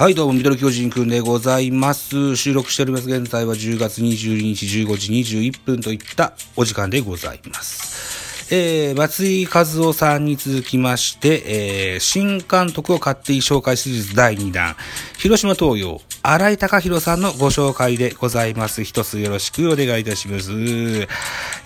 はい、どうも、ミドル巨人くんでございます。収録しております。現在は10月22日15時21分といったお時間でございます。えー、松井和夫さんに続きまして、えー、新監督を勝手に紹介シリーズ第2弾、広島東洋、荒井隆弘さんのご紹介でございます。一つよろしくお願いいたします。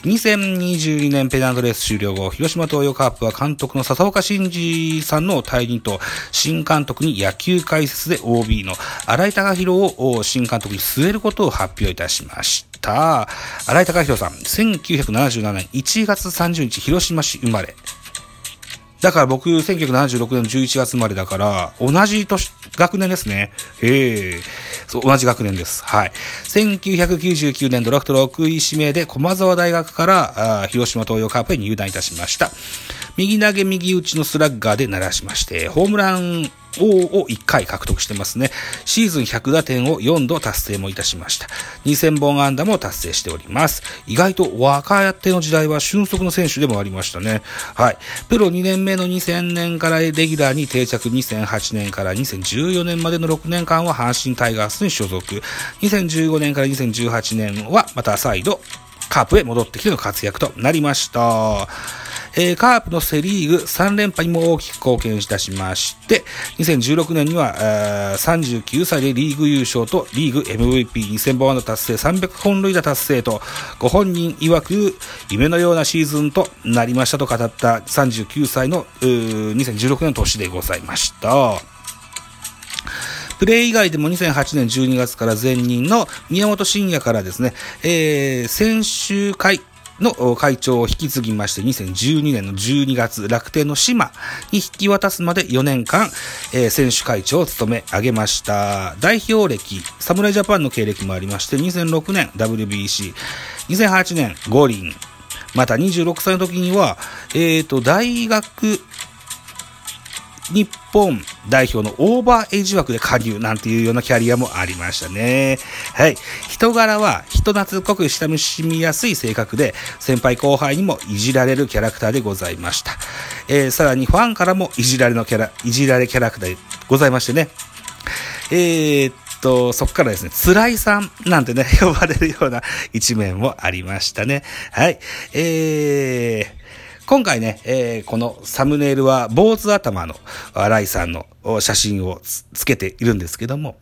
2022年ペナントレース終了後、広島東洋カープは監督の笹岡慎二さんの退任と、新監督に野球解説で OB の荒井隆弘を新監督に据えることを発表いたしました。荒井隆弘さん、1977年1月30日、広島市生まれ。だから僕、1976年の11月生まれだから、同じ年、学年ですね。ええそう、同じ学年です。はい。1999年ドラフト6位指名で駒沢大学からあ広島東洋カープへ入団いたしました。右投げ右打ちのスラッガーで鳴らしまして、ホームラン王を1回獲得してますね。シーズン100打点を4度達成もいたしました。2000本安打も達成しております。意外と若手の時代は俊足の選手でもありましたね。はい。プロ2年目の2000年からレギュラーに定着2008年から2014年までの6年間は阪神タイガースに所属。2015年から2018年はまた再度カープへ戻ってきての活躍となりました。えー、カープのセリーグ3連覇にも大きく貢献いたしまして、2016年には、39歳でリーグ優勝とリーグ MVP2000 本安打達成300本塁打達成と、ご本人曰く夢のようなシーズンとなりましたと語った39歳の2016年の年でございました。プレー以外でも2008年12月から前任の宮本慎也からですね、えー、先週会の会長を引き継ぎまして、2012年の12月、楽天の島に引き渡すまで4年間、えー、選手会長を務め上げました。代表歴、侍ジャパンの経歴もありまして、2006年 WBC、2008年五輪、また26歳の時には、えっ、ー、と、大学日本代表のオーバーエイジ枠で加入なんていうようなキャリアもありましたね。はい。人柄は人懐っこく親しみやすい性格で、先輩後輩にもいじられるキャラクターでございました。えー、さらにファンからもいじられのキャラ、いじられキャラクターでございましてね。えー、っと、そこからですね、辛いさんなんてね、呼ばれるような一面もありましたね。はい。えー、今回ね、えー、このサムネイルは坊主頭の新井さんの写真をつけているんですけども、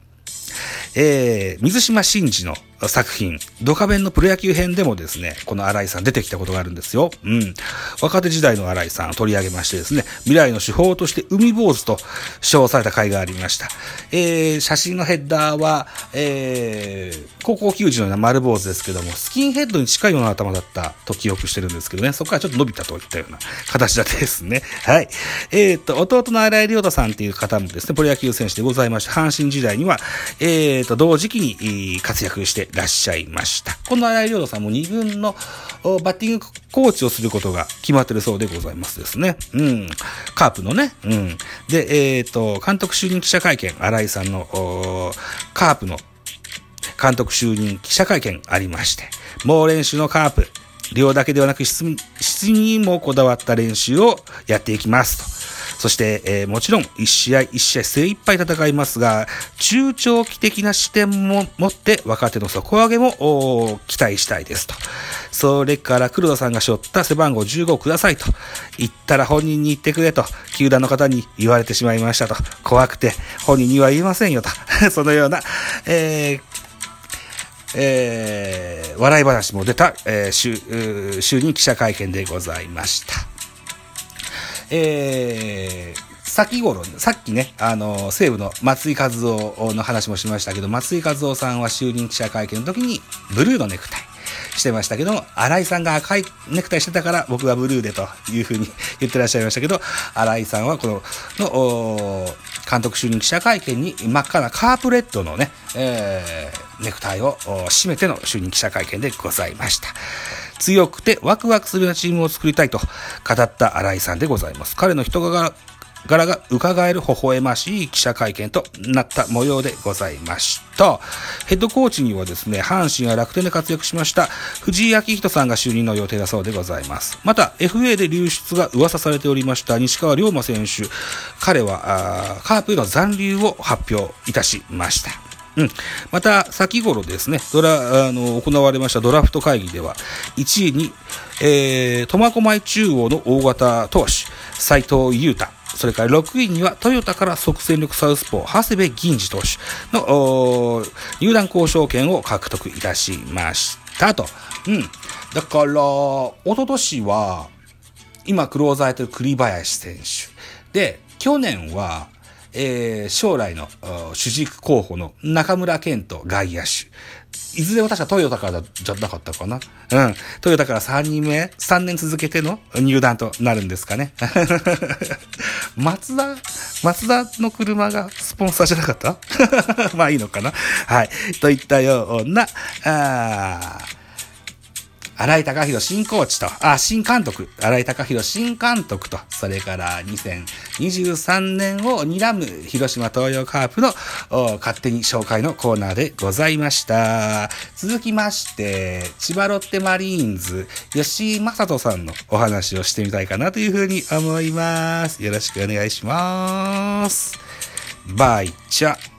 えー、水島真司の作品、ドカベンのプロ野球編でもですね、この新井さん出てきたことがあるんですよ。うん。若手時代の新井さんを取り上げましてですね、未来の手法として海坊主と称された回がありました。えー、写真のヘッダーは、えー、高校球児のような丸坊主ですけども、スキンヘッドに近いような頭だったと記憶してるんですけどね、そこからちょっと伸びたといったような形だったですね。はい。えー、っと、弟の新井亮太さんっていう方もですね、プロ野球選手でございまして、阪神時代には、えー、っと、同時期に活躍してらっしゃいました。この新井亮太さんも2軍のバッティングコーチをすることが決まってるそうでございますですね。うん。カープのね。うん。で、えっ、ー、と、監督就任記者会見、新井さんの、カープの監督就任記者会見ありまして、猛練習のカープ、量だけではなく質質にもこだわった練習をやっていきますと。そして、えー、もちろん1試合1試合精一杯戦いますが、中長期的な視点も持って若手の底上げも期待したいですと。それから黒田さんが背負った背番号15をくださいと言ったら本人に言ってくれと、球団の方に言われてしまいましたと。怖くて本人には言いませんよと。そのような、えーえー、笑い話も出た、えー、就任記者会見でございました。えー、先頃、さっきね、あの、西武の松井和夫の話もしましたけど、松井和夫さんは就任記者会見の時に、ブルーのネクタイしてましたけども、新井さんが赤いネクタイしてたから、僕はブルーでというふうに言ってらっしゃいましたけど、新井さんはこの、の、監督就任記者会見に真っ赤なカープレッドのね、えー、ネクタイを締めての就任記者会見でございました。強くてワクワクするようなチームを作りたいと語った新井さんでございます。彼の人柄柄が伺える微笑ましい記者会見となった模様でございました。ヘッドコーチにはですね、阪神や楽天で活躍しました藤井明人さんが就任の予定だそうでございます。また、FA で流出が噂されておりました西川龍馬選手、彼はカープへの残留を発表いたしました。うん。また、先頃ですね、ドラ、あの、行われましたドラフト会議では、1位に、えー、苫小牧中央の大型投手、斎藤裕太。それから6位にはトヨタから即戦力サウスポー、長谷部銀次投手の入団交渉権を獲得いたしましたと。うん。だから、一昨年は、今クローザーやってる栗林選手。で、去年は、えー、将来の主軸候補の中村健人外野手。いずれは確かトヨタからじゃなかったかな。うん。トヨタから3人目、3年続けての入団となるんですかね。松田、松田の車がスポンサーじゃなかった？まあいいのかな。はい。といったような、あ新井貴弘新コーチと、あ、新監督、新井貴弘新監督と、それから2023年を睨む広島東洋カープの勝手に紹介のコーナーでございました。続きまして、千葉ロッテマリーンズ、吉井正人さんのお話をしてみたいかなというふうに思います。よろしくお願いします。バイチャ。